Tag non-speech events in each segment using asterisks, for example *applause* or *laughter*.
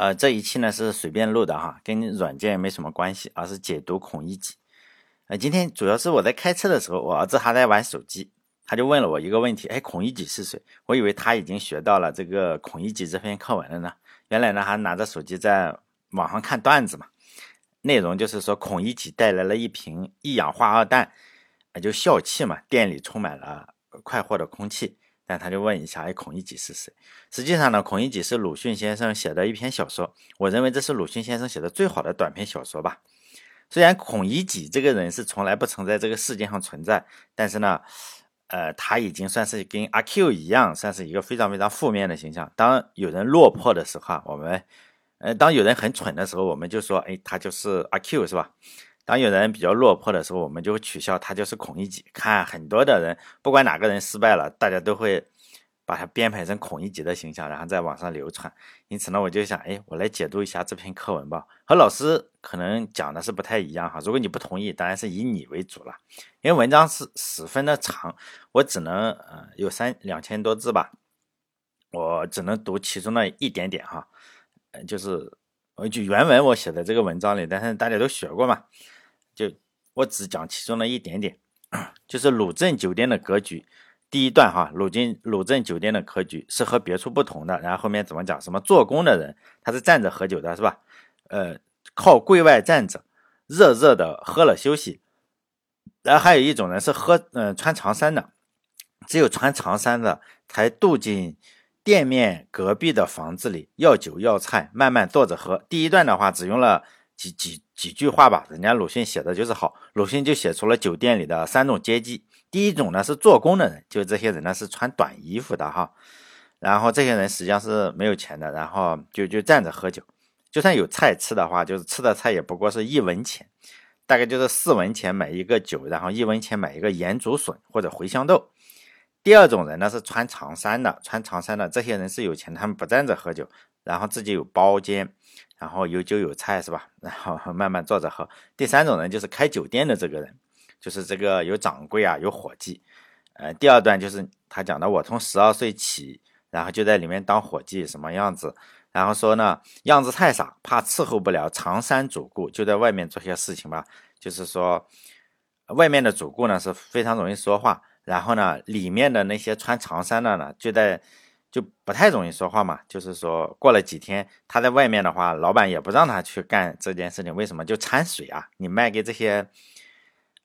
呃，这一期呢是随便录的哈，跟软件没什么关系，而是解读孔乙己。呃，今天主要是我在开车的时候，我儿子还在玩手机，他就问了我一个问题：哎，孔乙己是谁？我以为他已经学到了这个孔乙己这篇课文了呢。原来呢，还拿着手机在网上看段子嘛。内容就是说，孔乙己带来了一瓶一氧化二氮，呃，就笑气嘛，店里充满了快活的空气。那他就问一下，哎，孔乙己是谁？实际上呢，孔乙己是鲁迅先生写的一篇小说，我认为这是鲁迅先生写的最好的短篇小说吧。虽然孔乙己这个人是从来不曾在这个世界上存在，但是呢，呃，他已经算是跟阿 Q 一样，算是一个非常非常负面的形象。当有人落魄的时候，我们，呃，当有人很蠢的时候，我们就说，哎，他就是阿 Q，是吧？当有人比较落魄的时候，我们就会取笑他就是孔乙己。看很多的人，不管哪个人失败了，大家都会把他编排成孔乙己的形象，然后在网上流传。因此呢，我就想，哎，我来解读一下这篇课文吧。和老师可能讲的是不太一样哈。如果你不同意，当然是以你为主了，因为文章是十分的长，我只能呃有三两千多字吧，我只能读其中的一点点哈，呃，就是就原文我写的这个文章里，但是大家都学过嘛。就我只讲其中的一点点，就是鲁镇酒店的格局。第一段哈，鲁镇鲁镇酒店的格局是和别处不同的。然后后面怎么讲？什么做工的人他是站着喝酒的，是吧？呃，靠柜外站着，热热的喝了休息。然后还有一种人是喝，嗯，穿长衫的，只有穿长衫的才渡进店面隔壁的房子里要酒要菜，慢慢坐着喝。第一段的话只用了。几几几句话吧，人家鲁迅写的就是好。鲁迅就写出了酒店里的三种阶级。第一种呢是做工的人，就这些人呢是穿短衣服的哈。然后这些人实际上是没有钱的，然后就就站着喝酒。就算有菜吃的话，就是吃的菜也不过是一文钱，大概就是四文钱买一个酒，然后一文钱买一个盐竹笋或者茴香豆。第二种人呢是穿长衫的，穿长衫的这些人是有钱，他们不站着喝酒，然后自己有包间。然后有酒有菜是吧？*laughs* 然后慢慢坐着喝。第三种人就是开酒店的这个人，就是这个有掌柜啊，有伙计。呃，第二段就是他讲的，我从十二岁起，然后就在里面当伙计，什么样子？然后说呢，样子太傻，怕伺候不了长衫主顾，就在外面做些事情吧。就是说，外面的主顾呢是非常容易说话，然后呢，里面的那些穿长衫的呢就在。就不太容易说话嘛，就是说过了几天，他在外面的话，老板也不让他去干这件事情，为什么？就掺水啊！你卖给这些，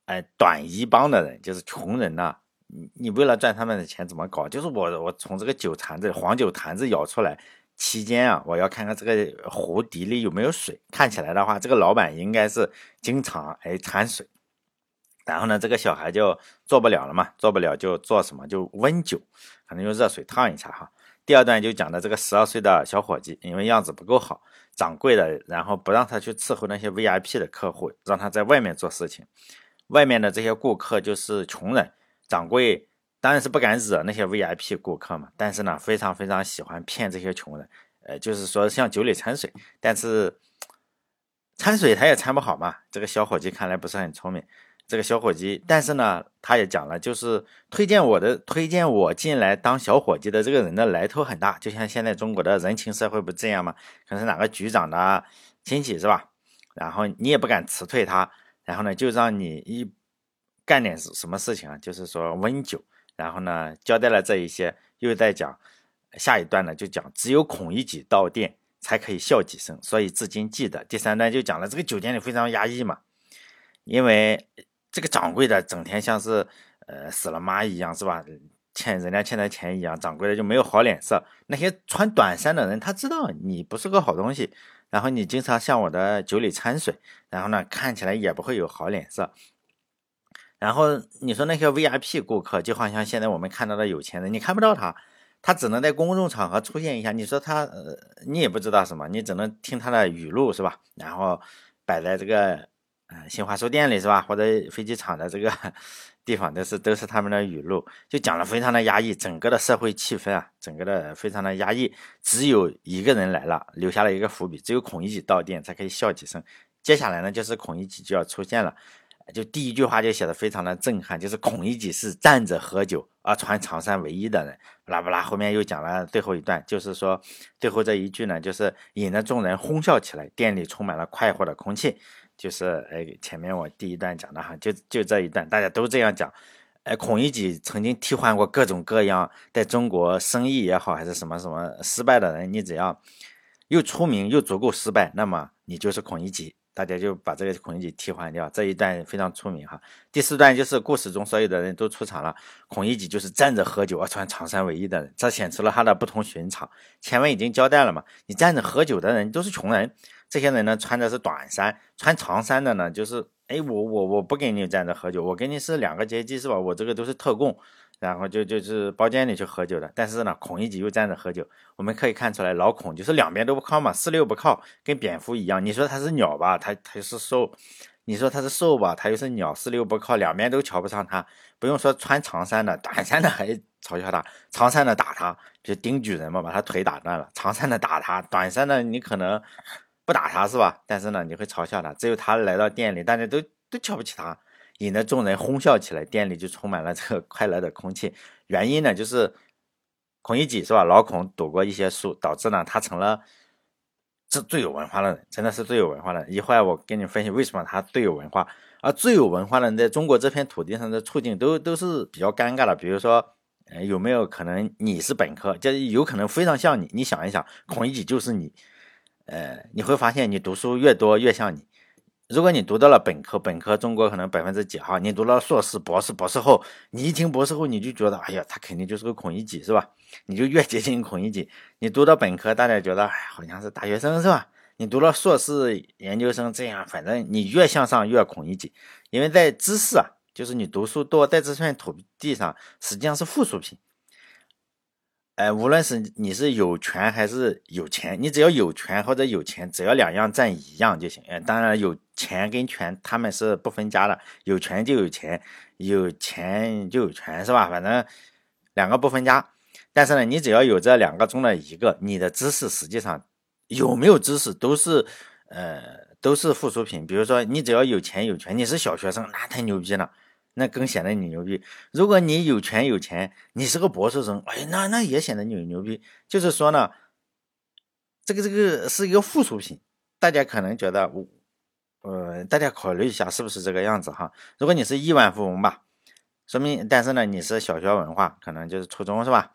哎，短衣帮的人，就是穷人呐，你你为了赚他们的钱怎么搞？就是我我从这个酒坛子黄酒坛子舀出来期间啊，我要看看这个壶底里有没有水。看起来的话，这个老板应该是经常哎掺水。然后呢，这个小孩就做不了了嘛，做不了就做什么？就温酒，可能用热水烫一下哈。第二段就讲的这个十二岁的小伙计，因为样子不够好，掌柜的然后不让他去伺候那些 VIP 的客户，让他在外面做事情。外面的这些顾客就是穷人，掌柜当然是不敢惹那些 VIP 顾客嘛，但是呢，非常非常喜欢骗这些穷人，呃，就是说像酒里掺水，但是掺水他也掺不好嘛。这个小伙计看来不是很聪明。这个小伙计，但是呢，他也讲了，就是推荐我的、推荐我进来当小伙计的这个人的来头很大，就像现在中国的人情社会不这样吗？可能是哪个局长的亲戚是吧？然后你也不敢辞退他，然后呢，就让你一干点什么事情啊？就是说温酒，然后呢，交代了这一些，又在讲下一段呢，就讲只有孔乙己到店才可以笑几声，所以至今记得。第三段就讲了这个酒店里非常压抑嘛，因为。这个掌柜的整天像是呃死了妈一样，是吧？欠人家欠他钱一样，掌柜的就没有好脸色。那些穿短衫的人，他知道你不是个好东西，然后你经常向我的酒里掺水，然后呢，看起来也不会有好脸色。然后你说那些 VIP 顾客，就好像现在我们看到的有钱人，你看不到他，他只能在公众场合出现一下。你说他，呃，你也不知道什么，你只能听他的语录，是吧？然后摆在这个。新华书店里是吧？或者飞机场的这个 *laughs* 地方，都是都是他们的语录，就讲了非常的压抑，整个的社会气氛啊，整个的非常的压抑。只有一个人来了，留下了一个伏笔，只有孔乙己到店才可以笑几声。接下来呢，就是孔乙己就要出现了。就第一句话就写的非常的震撼，就是孔乙己是站着喝酒而穿长衫唯一的人。不拉不拉，后面又讲了最后一段，就是说最后这一句呢，就是引得众人哄笑起来，店里充满了快活的空气。就是哎，前面我第一段讲的哈，就就这一段，大家都这样讲。哎，孔乙己曾经替换过各种各样在中国生意也好，还是什么什么失败的人，你只要又出名又足够失败，那么你就是孔乙己。大家就把这个孔乙己替换掉，这一段非常出名哈。第四段就是故事中所有的人都出场了，孔乙己就是站着喝酒而穿长衫为衣的人，这显出了他的不同寻常。前文已经交代了嘛，你站着喝酒的人都是穷人，这些人呢穿的是短衫，穿长衫的呢就是，哎，我我我不跟你站着喝酒，我跟你是两个阶级是吧？我这个都是特供。然后就就是包间里去喝酒的，但是呢，孔乙己又站着喝酒。我们可以看出来，老孔就是两边都不靠嘛，四六不靠，跟蝙蝠一样。你说他是鸟吧，他他是兽；你说他是兽吧，他又是鸟，四六不靠，两边都瞧不上他。不用说穿长衫的，短衫的还嘲笑他，长衫的打他，就丁举人嘛，把他腿打断了。长衫的打他，短衫的你可能不打他是吧？但是呢，你会嘲笑他。只有他来到店里，大家都都瞧不起他。引得众人哄笑起来，店里就充满了这个快乐的空气。原因呢，就是孔乙己是吧？老孔读过一些书，导致呢他成了这最有文化的人，真的是最有文化的人。一会儿我跟你分析为什么他最有文化。而最有文化的人在中国这片土地上的处境都都是比较尴尬的。比如说，呃，有没有可能你是本科，就有可能非常像你？你想一想，孔乙己就是你，呃，你会发现你读书越多越像你。如果你读到了本科，本科中国可能百分之几哈？你读了硕士、博士、博士后，你一听博士后，你就觉得，哎呀，他肯定就是个孔乙己，是吧？你就越接近孔乙己。你读到本科，大家觉得，哎，好像是大学生，是吧？你读了硕士、研究生，这样，反正你越向上越孔乙己，因为在知识啊，就是你读书多，在这片土地上，实际上是附属品。哎，无论是你是有权还是有钱，你只要有权或者有钱，只要两样占一样就行。哎，当然有钱跟权他们是不分家的，有权就有钱，有钱就有权，是吧？反正两个不分家。但是呢，你只要有这两个中的一个，你的知识实际上有没有知识都是呃都是附属品。比如说，你只要有钱有权，你是小学生，那太牛逼了。那更显得你牛逼。如果你有权有钱，你是个博士生，哎，那那也显得你牛逼。就是说呢，这个这个是一个附属品。大家可能觉得，我，呃，大家考虑一下是不是这个样子哈？如果你是亿万富翁吧，说明，但是呢，你是小学文化，可能就是初中是吧？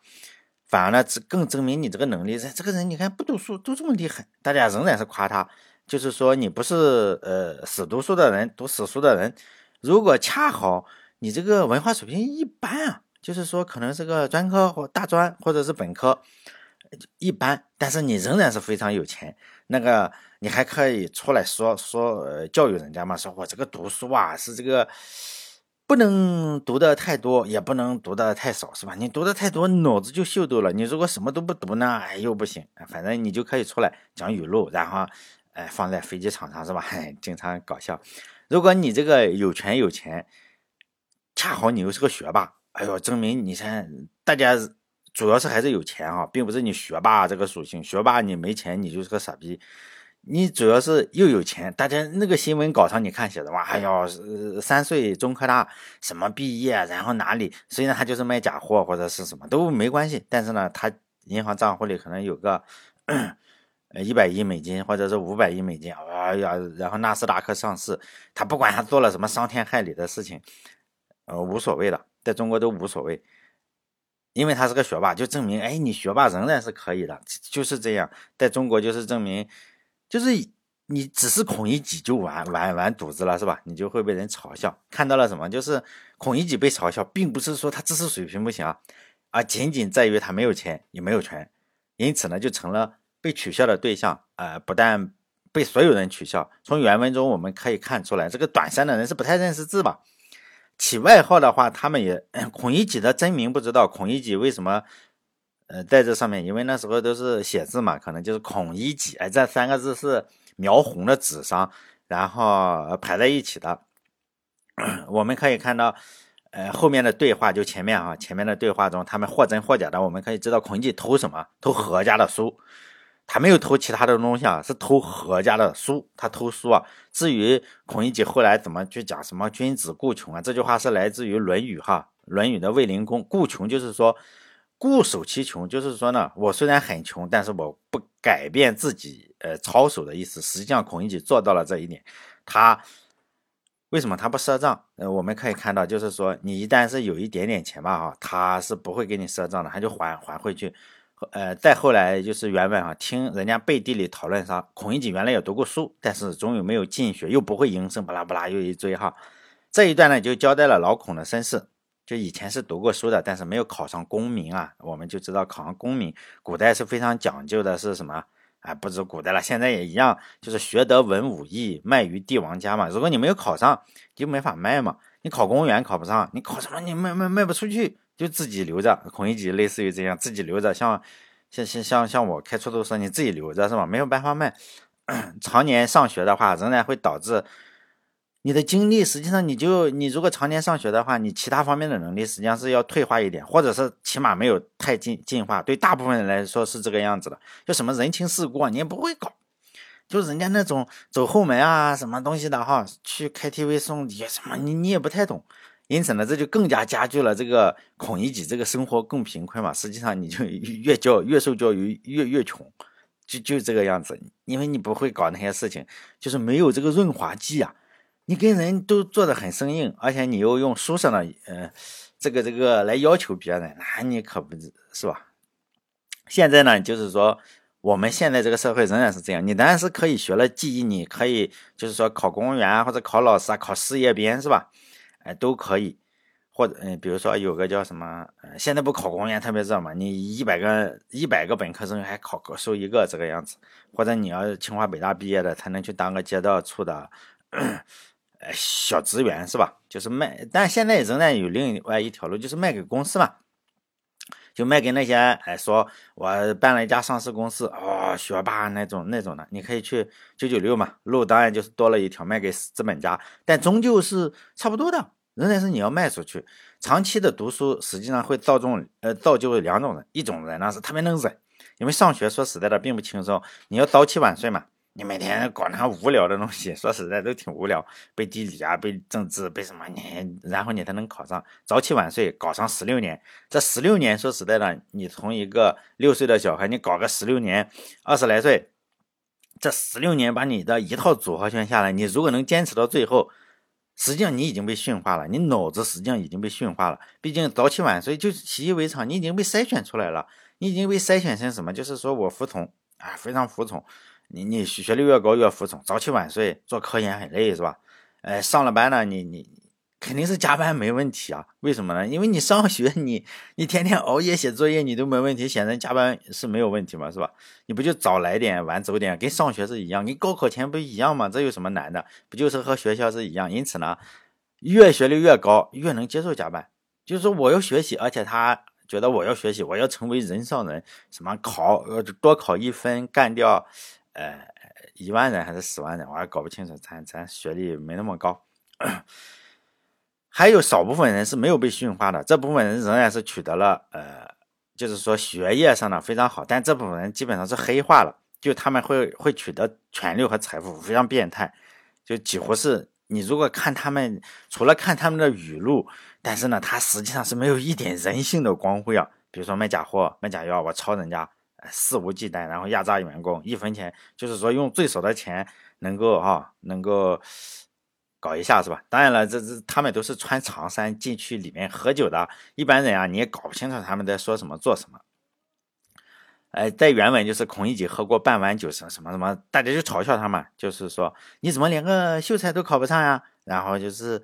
反而呢，这更证明你这个能力。这这个人你看不读书都这么厉害，大家仍然是夸他。就是说你不是呃死读书的人，读死书的人。如果恰好你这个文化水平一般啊，就是说可能是个专科或大专或者是本科一般，但是你仍然是非常有钱，那个你还可以出来说说呃教育人家嘛，说我这个读书啊是这个不能读的太多，也不能读的太少，是吧？你读的太多脑子就秀逗了，你如果什么都不读呢，哎又不行，反正你就可以出来讲语录，然后哎放在飞机场上是吧？*laughs* 经常搞笑。如果你这个有权有钱，恰好你又是个学霸，哎呦，证明你看大家主要是还是有钱啊，并不是你学霸这个属性。学霸你没钱，你就是个傻逼。你主要是又有钱，大家那个新闻稿上你看写的哇，哎呦，三岁中科大什么毕业，然后哪里？虽然他就是卖假货或者是什么都没关系，但是呢，他银行账户里可能有个。呃，一百亿美金或者是五百亿美金，哎呀，然后纳斯达克上市，他不管他做了什么伤天害理的事情，呃，无所谓的，在中国都无所谓，因为他是个学霸，就证明，哎，你学霸仍然是可以的，就是这样，在中国就是证明，就是你只是孔乙己就完完完犊子了，是吧？你就会被人嘲笑。看到了什么？就是孔乙己被嘲笑，并不是说他知识水平不行啊，而仅仅在于他没有钱也没有权，因此呢，就成了。被取笑的对象，呃，不但被所有人取笑。从原文中我们可以看出来，这个短衫的人是不太认识字吧？起外号的话，他们也孔乙己的真名不知道。孔乙己为什么，呃，在这上面？因为那时候都是写字嘛，可能就是孔乙己。哎，这三个字是描红的纸上，然后排在一起的。我们可以看到，呃，后面的对话就前面啊，前面的对话中，他们或真或假的，我们可以知道孔乙己偷什么？偷何家的书。他没有偷其他的东西啊，是偷何家的书，他偷书啊。至于孔乙己后来怎么去讲什么君子固穷啊，这句话是来自于《论语》哈，《论语》的卫灵公，固穷就是说固守其穷，就是说呢，我虽然很穷，但是我不改变自己呃操守的意思。实际上孔乙己做到了这一点，他为什么他不赊账？呃，我们可以看到，就是说你一旦是有一点点钱吧哈，他是不会给你赊账的，他就还还回去。呃，再后来就是原文啊，听人家背地里讨论啥，孔乙己原来也读过书，但是终于没有进学，又不会营生，巴拉巴拉又一追哈。这一段呢，就交代了老孔的身世，就以前是读过书的，但是没有考上功名啊。我们就知道考上功名，古代是非常讲究的，是什么？啊，不止古代了，现在也一样，就是学得文武艺，卖于帝王家嘛。如果你没有考上，就没法卖嘛。你考公务员考不上，你考什么？你卖卖卖不出去。就自己留着，孔乙己类似于这样，自己留着，像像像像像我开出租车，你自己留着是吧？没有办法卖。*clears throat* 常年上学的话，仍然会导致你的精力，实际上你就你如果常年上学的话，你其他方面的能力实际上是要退化一点，或者是起码没有太进进化。对大部分人来说是这个样子的。就什么人情世故啊，你也不会搞。就人家那种走后门啊，什么东西的哈，去 KTV 送礼什么，你你也不太懂。因此呢，这就更加加剧了这个孔乙己这个生活更贫困嘛。实际上，你就越教越受教育越越穷，就就这个样子。因为你不会搞那些事情，就是没有这个润滑剂啊。你跟人都做的很生硬，而且你又用书上的呃这个这个来要求别人，那你可不是吧？现在呢，就是说我们现在这个社会仍然是这样。你当然是可以学了技艺，你可以就是说考公务员，或者考老师啊，考事业编是吧？哎，都可以，或者嗯，比如说有个叫什么，现在不考公务员特别热嘛？你一百个一百个本科生还考个收一个这个样子，或者你要清华北大毕业的才能去当个街道处的，呃，小职员是吧？就是卖，但现在仍然有另外一条路，就是卖给公司嘛，就卖给那些哎，说我办了一家上市公司，哦，学霸那种那种的，你可以去九九六嘛，路当然就是多了一条卖给资本家，但终究是差不多的。仍然是你要卖出去，长期的读书实际上会造就呃造就两种人，一种人呢是特别能忍，因为上学说实在的并不轻松，你要早起晚睡嘛，你每天搞那无聊的东西，说实在都挺无聊，背地理啊，背政治，背什么你，然后你才能考上，早起晚睡搞上十六年，这十六年说实在的，你从一个六岁的小孩，你搞个十六年，二十来岁，这十六年把你的一套组合拳下来，你如果能坚持到最后。实际上你已经被驯化了，你脑子实际上已经被驯化了。毕竟早起晚睡就是习以为常，你已经被筛选出来了，你已经被筛选成什么？就是说我服从啊，非常服从。你你学历越高越服从，早起晚睡做科研很累是吧？哎，上了班呢，你你。肯定是加班没问题啊？为什么呢？因为你上学，你你天天熬夜写作业，你都没问题，显然加班是没有问题嘛，是吧？你不就早来点，晚走点，跟上学是一样，跟高考前不一样吗？这有什么难的？不就是和学校是一样？因此呢，越学历越高，越能接受加班。就是说我要学习，而且他觉得我要学习，我要成为人上人，什么考呃多考一分干掉呃一万人还是十万人，我还搞不清楚，咱咱学历没那么高。*clears throat* 还有少部分人是没有被驯化的，这部分人仍然是取得了呃，就是说学业上的非常好，但这部分人基本上是黑化了，就他们会会取得权利和财富，非常变态，就几乎是你如果看他们，除了看他们的语录，但是呢，他实际上是没有一点人性的光辉啊。比如说卖假货、卖假药，我抄人家，肆无忌惮，然后压榨员工，一分钱就是说用最少的钱能够哈，能够。搞一下是吧？当然了，这这他们都是穿长衫进去里面喝酒的，一般人啊你也搞不清楚他们在说什么做什么。哎，在原文就是孔乙己喝过半碗酒什么什么什么，大家就嘲笑他嘛，就是说你怎么连个秀才都考不上呀？然后就是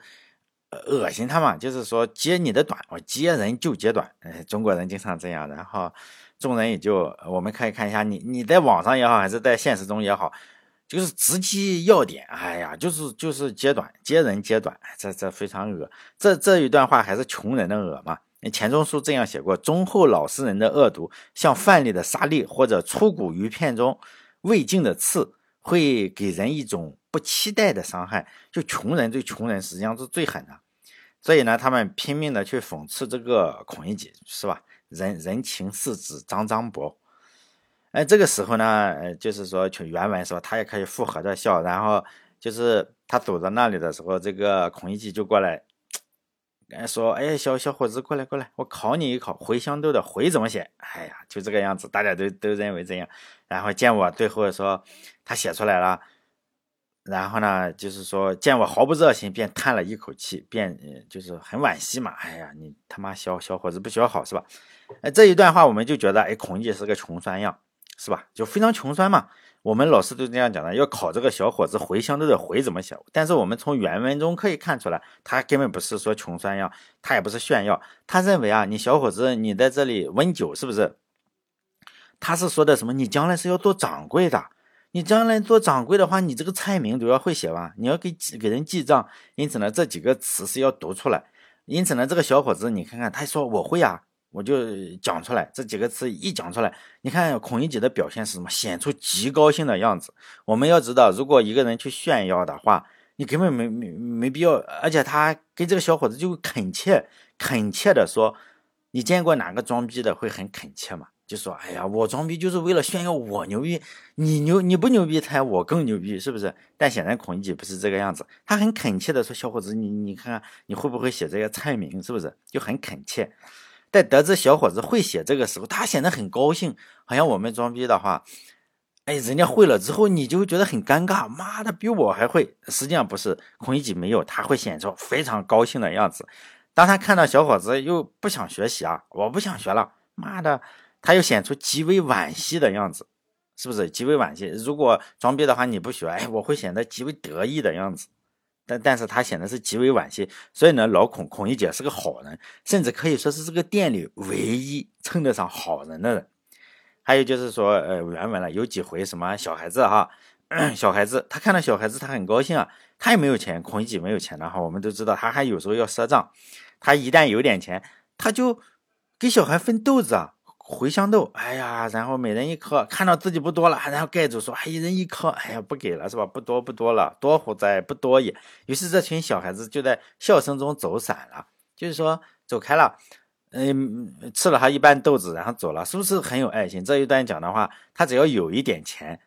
恶心他嘛，就是说揭你的短，我揭人就揭短。哎，中国人经常这样，然后众人也就我们可以看一下，你你在网上也好，还是在现实中也好。就是直击要点，哎呀，就是就是揭短，揭人揭短，这这非常恶。这这一段话还是穷人的恶嘛？钱钟书这样写过：忠厚老实人的恶毒，像饭里的沙粒或者粗骨鱼片中未尽的刺，会给人一种不期待的伤害。就穷人对穷人实际上是最狠的，所以呢，他们拼命的去讽刺这个孔乙己，是吧？人人情世子张张博。哎，这个时候呢，呃，就是说，从原文说他也可以附和着笑，然后就是他走到那里的时候，这个孔乙己就过来，说：“哎，小小伙子，过来过来，我考你一考，茴香豆的茴怎么写？”哎呀，就这个样子，大家都都认为这样。然后见我最后说他写出来了，然后呢，就是说见我毫不热心，便叹了一口气，便就是很惋惜嘛。哎呀，你他妈小小伙子不学好是吧？哎，这一段话我们就觉得，哎，孔乙己是个穷酸样。是吧？就非常穷酸嘛。我们老师都这样讲的，要考这个小伙子回乡都得回怎么写。但是我们从原文中可以看出来，他根本不是说穷酸样，他也不是炫耀。他认为啊，你小伙子你在这里温酒是不是？他是说的什么？你将来是要做掌柜的，你将来做掌柜的话，你这个菜名都要会写吧？你要给给人记账。因此呢，这几个词是要读出来。因此呢，这个小伙子你看看，他说我会啊。我就讲出来这几个词，一讲出来，你看孔乙己的表现是什么？显出极高兴的样子。我们要知道，如果一个人去炫耀的话，你根本没没没必要。而且他跟这个小伙子就恳切恳切的说：“你见过哪个装逼的会很恳切吗？就说：哎呀，我装逼就是为了炫耀我牛逼，你牛你不牛逼才我更牛逼，是不是？但显然孔乙己不是这个样子，他很恳切的说：小伙子，你你看看你会不会写这些菜名，是不是？就很恳切。”在得知小伙子会写这个时候，他显得很高兴，好像我们装逼的话，哎，人家会了之后，你就觉得很尴尬。妈的，比我还会。实际上不是，孔乙己没有，他会显出非常高兴的样子。当他看到小伙子又不想学习啊，我不想学了，妈的，他又显出极为惋惜的样子，是不是？极为惋惜。如果装逼的话，你不学，哎，我会显得极为得意的样子。但但是他显得是极为惋惜，所以呢，老孔孔乙己是个好人，甚至可以说是这个店里唯一称得上好人的人。还有就是说，呃，原文了有几回什么小孩子哈，小孩子他看到小孩子他很高兴啊，他也没有钱，孔乙己没有钱的哈，我们都知道他还有时候要赊账，他一旦有点钱，他就给小孩分豆子啊。茴香豆，哎呀，然后每人一颗，看到自己不多了，然后盖住说，哎，一人一颗，哎呀，不给了是吧？不多不多了，多乎哉？不多也。于是这群小孩子就在笑声中走散了，就是说走开了，嗯，吃了他一半豆子，然后走了，是不是很有爱心？这一段讲的话，他只要有一点钱，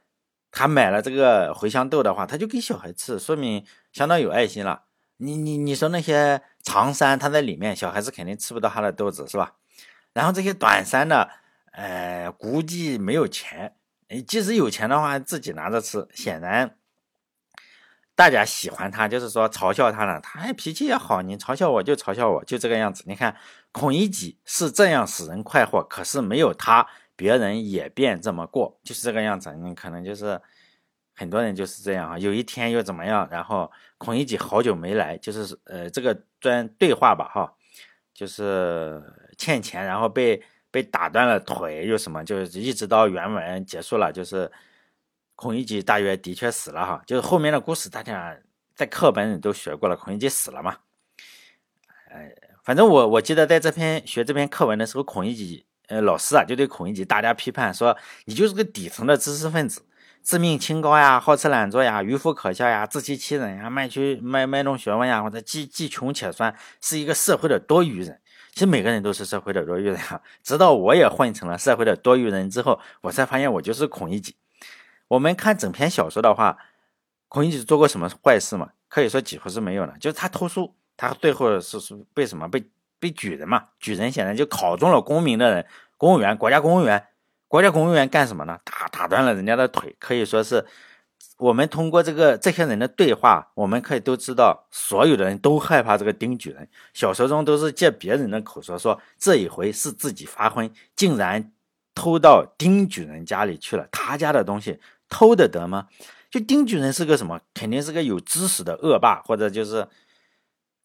他买了这个茴香豆的话，他就给小孩吃，说明相当有爱心了。你你你说那些长衫，他在里面，小孩子肯定吃不到他的豆子，是吧？然后这些短衫呢，呃，估计没有钱。即使有钱的话，自己拿着吃。显然，大家喜欢他，就是说嘲笑他了。他脾气也好，你嘲笑我就嘲笑我，就这个样子。你看，孔乙己是这样使人快活，可是没有他，别人也便这么过，就是这个样子。你可能就是很多人就是这样啊。有一天又怎么样？然后孔乙己好久没来，就是呃，这个专对话吧，哈。就是欠钱，然后被被打断了腿，又什么，就是一直到原文结束了，就是孔乙己大约的确死了哈。就是后面的故事，大家在课本里都学过了，孔乙己死了嘛。哎，反正我我记得在这篇学这篇课文的时候，孔乙己呃老师啊就对孔乙己大家批判，说你就是个底层的知识分子。自命清高呀，好吃懒做呀，愚夫可笑呀，自欺欺人呀，卖去卖卖弄学问呀，或者既既穷且酸，是一个社会的多余人。其实每个人都是社会的多余人啊。直到我也混成了社会的多余人之后，我才发现我就是孔乙己。我们看整篇小说的话，孔乙己做过什么坏事吗？可以说几乎是没有了。就是他偷书，他最后是是被什么被被举人嘛？举人显然就考中了功名的人，公务员，国家公务员。国家公务员干什么呢？打打断了人家的腿，可以说是我们通过这个这些人的对话，我们可以都知道，所有的人都害怕这个丁举人。小说中都是借别人的口说，说这一回是自己发昏，竟然偷到丁举人家里去了。他家的东西偷得得吗？就丁举人是个什么？肯定是个有知识的恶霸，或者就是。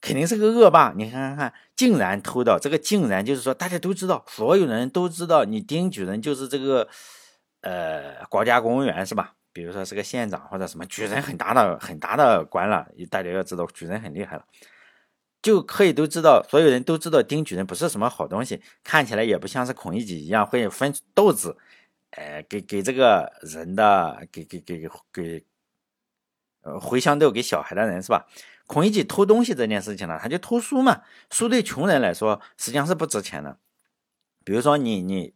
肯定是个恶霸，你看看看，竟然偷到这个，竟然就是说，大家都知道，所有人都知道，你丁举人就是这个，呃，国家公务员是吧？比如说是个县长或者什么举人，很大的很大的官了，大家要知道，举人很厉害了，就可以都知道，所有人都知道丁举人不是什么好东西，看起来也不像是孔乙己一样会分豆子，呃，给给这个人的，给给给给，呃，茴香豆给小孩的人是吧？孔乙己偷东西这件事情呢，他就偷书嘛。书对穷人来说实际上是不值钱的。比如说你你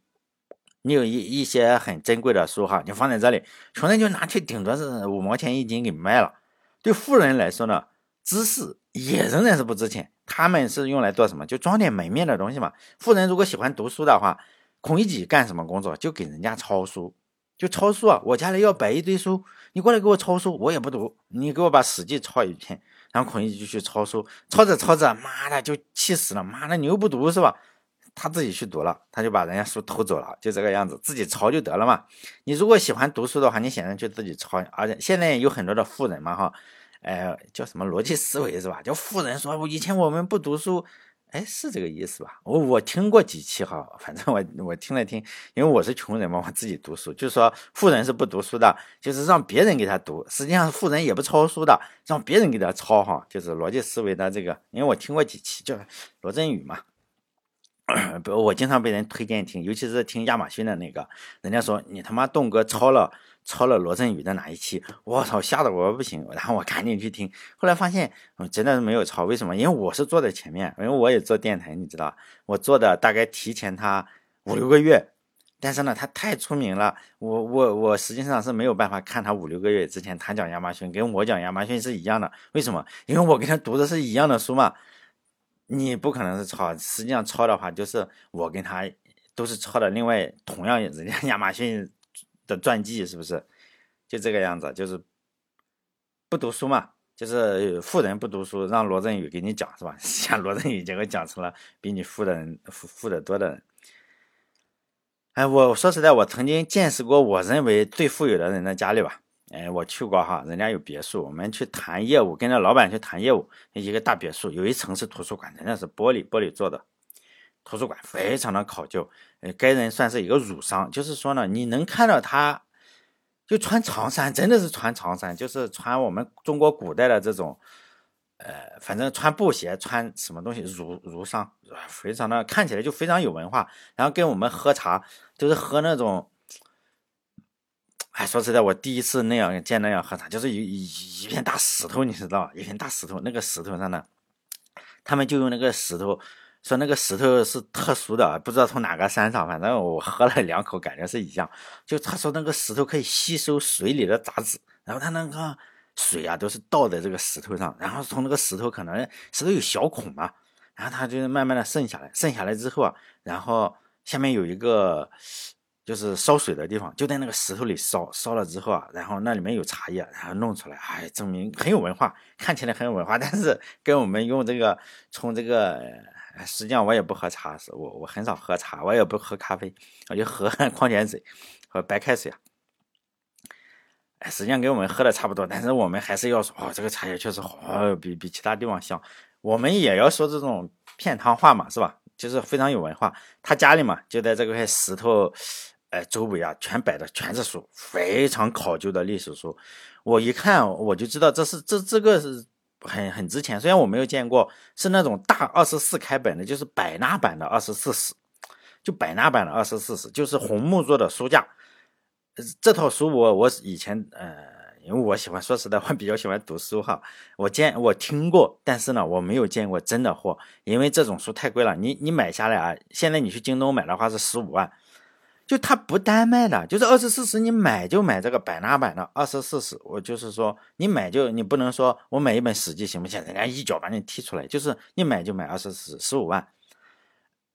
你有一一些很珍贵的书哈，你放在这里，穷人就拿去顶多是五毛钱一斤给卖了。对富人来说呢，知识也仍然是不值钱，他们是用来做什么？就装点门面的东西嘛。富人如果喜欢读书的话，孔乙己干什么工作？就给人家抄书，就抄书啊！我家里要摆一堆书，你过来给我抄书，我也不读，你给我把《史记》抄一遍，然后孔乙己就去抄书，抄着抄着，妈的就气死了，妈的你又不读是吧？他自己去读了，他就把人家书偷走了，就这个样子，自己抄就得了嘛。你如果喜欢读书的话，你显然就自己抄。而且现在有很多的富人嘛，哈，哎，叫什么逻辑思维是吧？叫富人说，我以前我们不读书，哎，是这个意思吧？我我听过几期哈，反正我我听了听，因为我是穷人嘛，我自己读书，就是说富人是不读书的，就是让别人给他读。实际上富人也不抄书的，让别人给他抄哈，就是逻辑思维的这个。因为我听过几期，叫罗振宇嘛。*clears throat* 不，我经常被人推荐听，尤其是听亚马逊的那个，人家说你他妈栋哥抄了抄了罗振宇的哪一期，我操，吓得我不行，然后我赶紧去听，后来发现我真的是没有抄，为什么？因为我是坐在前面，因为我也做电台，你知道，我做的大概提前他五六个月，但是呢，他太出名了，我我我实际上是没有办法看他五六个月之前他讲亚马逊跟我讲亚马逊是一样的，为什么？因为我跟他读的是一样的书嘛。你不可能是抄，实际上抄的话，就是我跟他都是抄的。另外，同样人家 *laughs* 亚马逊的传记是不是就这个样子？就是不读书嘛，就是富人不读书，让罗振宇给你讲是吧？*laughs* 像罗振宇结果讲成了比你富的人富富得多的人。哎，我说实在，我曾经见识过我认为最富有的人的家里吧。哎，我去过哈，人家有别墅，我们去谈业务，跟着老板去谈业务，一个大别墅，有一层是图书馆，人家是玻璃玻璃做的图书馆，非常的考究。呃，该人算是一个儒商，就是说呢，你能看到他，就穿长衫，真的是穿长衫，就是穿我们中国古代的这种，呃，反正穿布鞋，穿什么东西，儒儒商，非常的看起来就非常有文化。然后跟我们喝茶，就是喝那种。哎，说实在，我第一次那样见那样喝茶，就是一一一片大石头，你知道吧？一片大石头，那个石头上呢，他们就用那个石头，说那个石头是特殊的，不知道从哪个山上，反正我喝了两口，感觉是一样。就他说那个石头可以吸收水里的杂质，然后他那个水啊都是倒在这个石头上，然后从那个石头可能石头有小孔嘛，然后它就慢慢的渗下来，渗下来之后啊，然后下面有一个。就是烧水的地方，就在那个石头里烧，烧了之后啊，然后那里面有茶叶，然后弄出来，哎，证明很有文化，看起来很有文化，但是跟我们用这个从这个，实际上我也不喝茶，我我很少喝茶，我也不喝咖啡，我就喝 *laughs* 矿泉水和白开水啊，哎，实际上跟我们喝的差不多，但是我们还是要说，哦，这个茶叶确实好，比比其他地方香，我们也要说这种片汤话嘛，是吧？就是非常有文化，他家里嘛就在这块石头。哎，周围啊，全摆的全是书，非常考究的历史书。我一看，我就知道这是这这个是很很值钱。虽然我没有见过，是那种大二十四开本的，就是百纳版的二十四史，就百纳版的二十四史，就是红木做的书架。这套书我我以前呃，因为我喜欢说实在话，比较喜欢读书哈。我见我听过，但是呢，我没有见过真的货，因为这种书太贵了。你你买下来啊，现在你去京东买的话是十五万。就它不单卖的，就是二十四史，你买就买这个百纳版的二十四史。我就是说，你买就你不能说我买一本史记行不行？人家一脚把你踢出来。就是你买就买二十四十五万，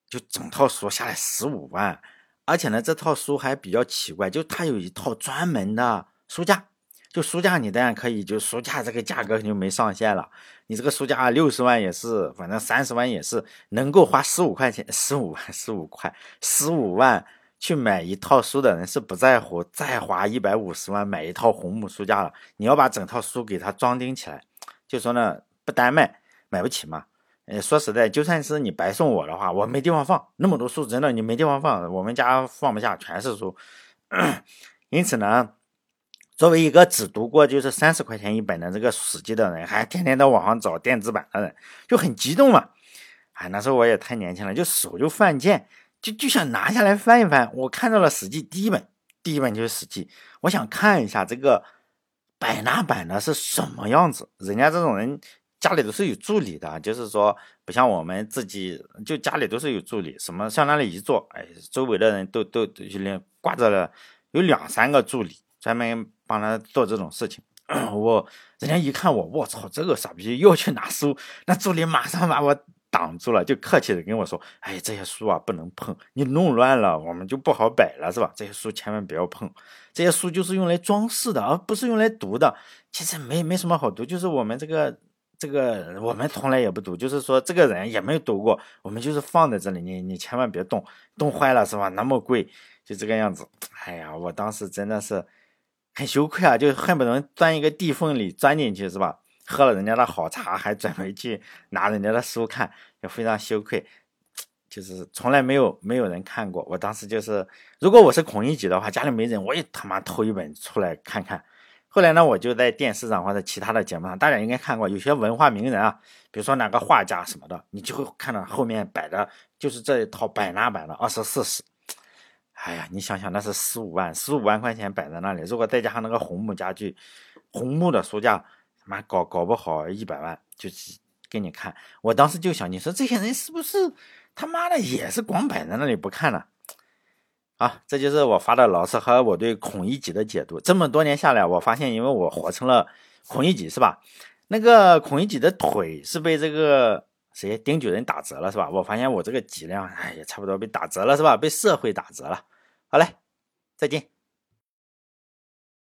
就整套书下来十五万。而且呢，这套书还比较奇怪，就它有一套专门的书架。就书架你当然可以，就书架这个价格就没上限了。你这个书架六十万也是，反正三十万也是能够花十五块钱，十五万十五块十五万。去买一套书的人是不在乎再花一百五十万买一套红木书架了。你要把整套书给它装订起来，就说呢不单卖买不起嘛。呃，说实在，就算是你白送我的话，我没地方放那么多书，真的你没地方放，我们家放不下，全是书。*coughs* 因此呢，作为一个只读过就是三十块钱一本的这个史记的人，还天天在网上找电子版的人，就很激动嘛。哎，那时候我也太年轻了，就手就犯贱。就就想拿下来翻一翻，我看到了《史记》第一本，第一本就是《史记》，我想看一下这个百纳版的是什么样子。人家这种人家里都是有助理的，就是说不像我们自己，就家里都是有助理，什么向那里一坐，哎，周围的人都都就连挂着了有两三个助理，专门帮他做这种事情。*clears throat* 我人家一看我，我操，这个傻逼又去拿书，那助理马上把我挡住了，就客气的跟我说：“哎，这些书啊不能碰，你弄乱了我们就不好摆了，是吧？这些书千万不要碰，这些书就是用来装饰的，而不是用来读的。其实没没什么好读，就是我们这个。”这个我们从来也不读，就是说这个人也没读过，我们就是放在这里，你你千万别动，动坏了是吧？那么贵，就这个样子。哎呀，我当时真的是很羞愧啊，就恨不得钻一个地缝里钻进去是吧？喝了人家的好茶，还准备去拿人家的书看，就非常羞愧。就是从来没有没有人看过，我当时就是，如果我是孔乙己的话，家里没人，我也他妈偷一本出来看看。后来呢，我就在电视上或者其他的节目上，大家应该看过，有些文化名人啊，比如说哪个画家什么的，你就会看到后面摆的就是这一套百纳版的二十四史。哎呀，你想想，那是十五万，十五万块钱摆在那里，如果再加上那个红木家具，红木的书架，妈搞搞不好一百万，就给你看。我当时就想，你说这些人是不是他妈的也是光摆在那里不看呢？啊，这就是我发的牢骚和我对孔乙己的解读。这么多年下来，我发现，因为我活成了孔乙己，是吧？那个孔乙己的腿是被这个谁丁九人打折了，是吧？我发现我这个脊梁，哎，也差不多被打折了，是吧？被社会打折了。好嘞，再见。